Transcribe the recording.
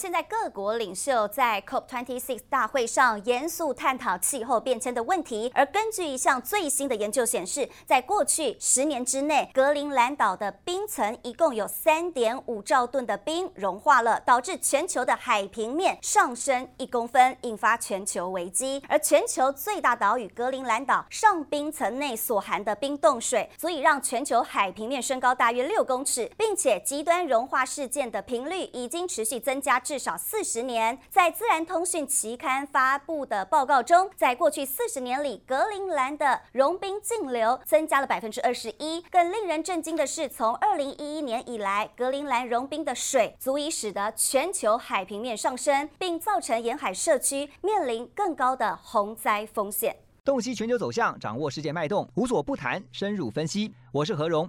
现在各国领袖在 COP26 大会上严肃探讨气候变迁的问题，而根据一项最新的研究显示，在过去十年之内，格陵兰岛的冰层一共有三点五兆吨的冰融化了，导致全球的海平面上升一公分，引发全球危机。而全球最大岛屿格陵兰岛上冰层内所含的冰冻水，足以让全球海平面升高大约六公尺，并且极端融化事件的频率已经持续增加。至少四十年，在《自然通讯》期刊发布的报告中，在过去四十年里，格陵兰的融冰净流增加了百分之二十一。更令人震惊的是，从二零一一年以来，格陵兰融冰的水足以使得全球海平面上升，并造成沿海社区面临更高的洪灾风险。洞悉全球走向，掌握世界脉动，无所不谈，深入分析。我是何荣。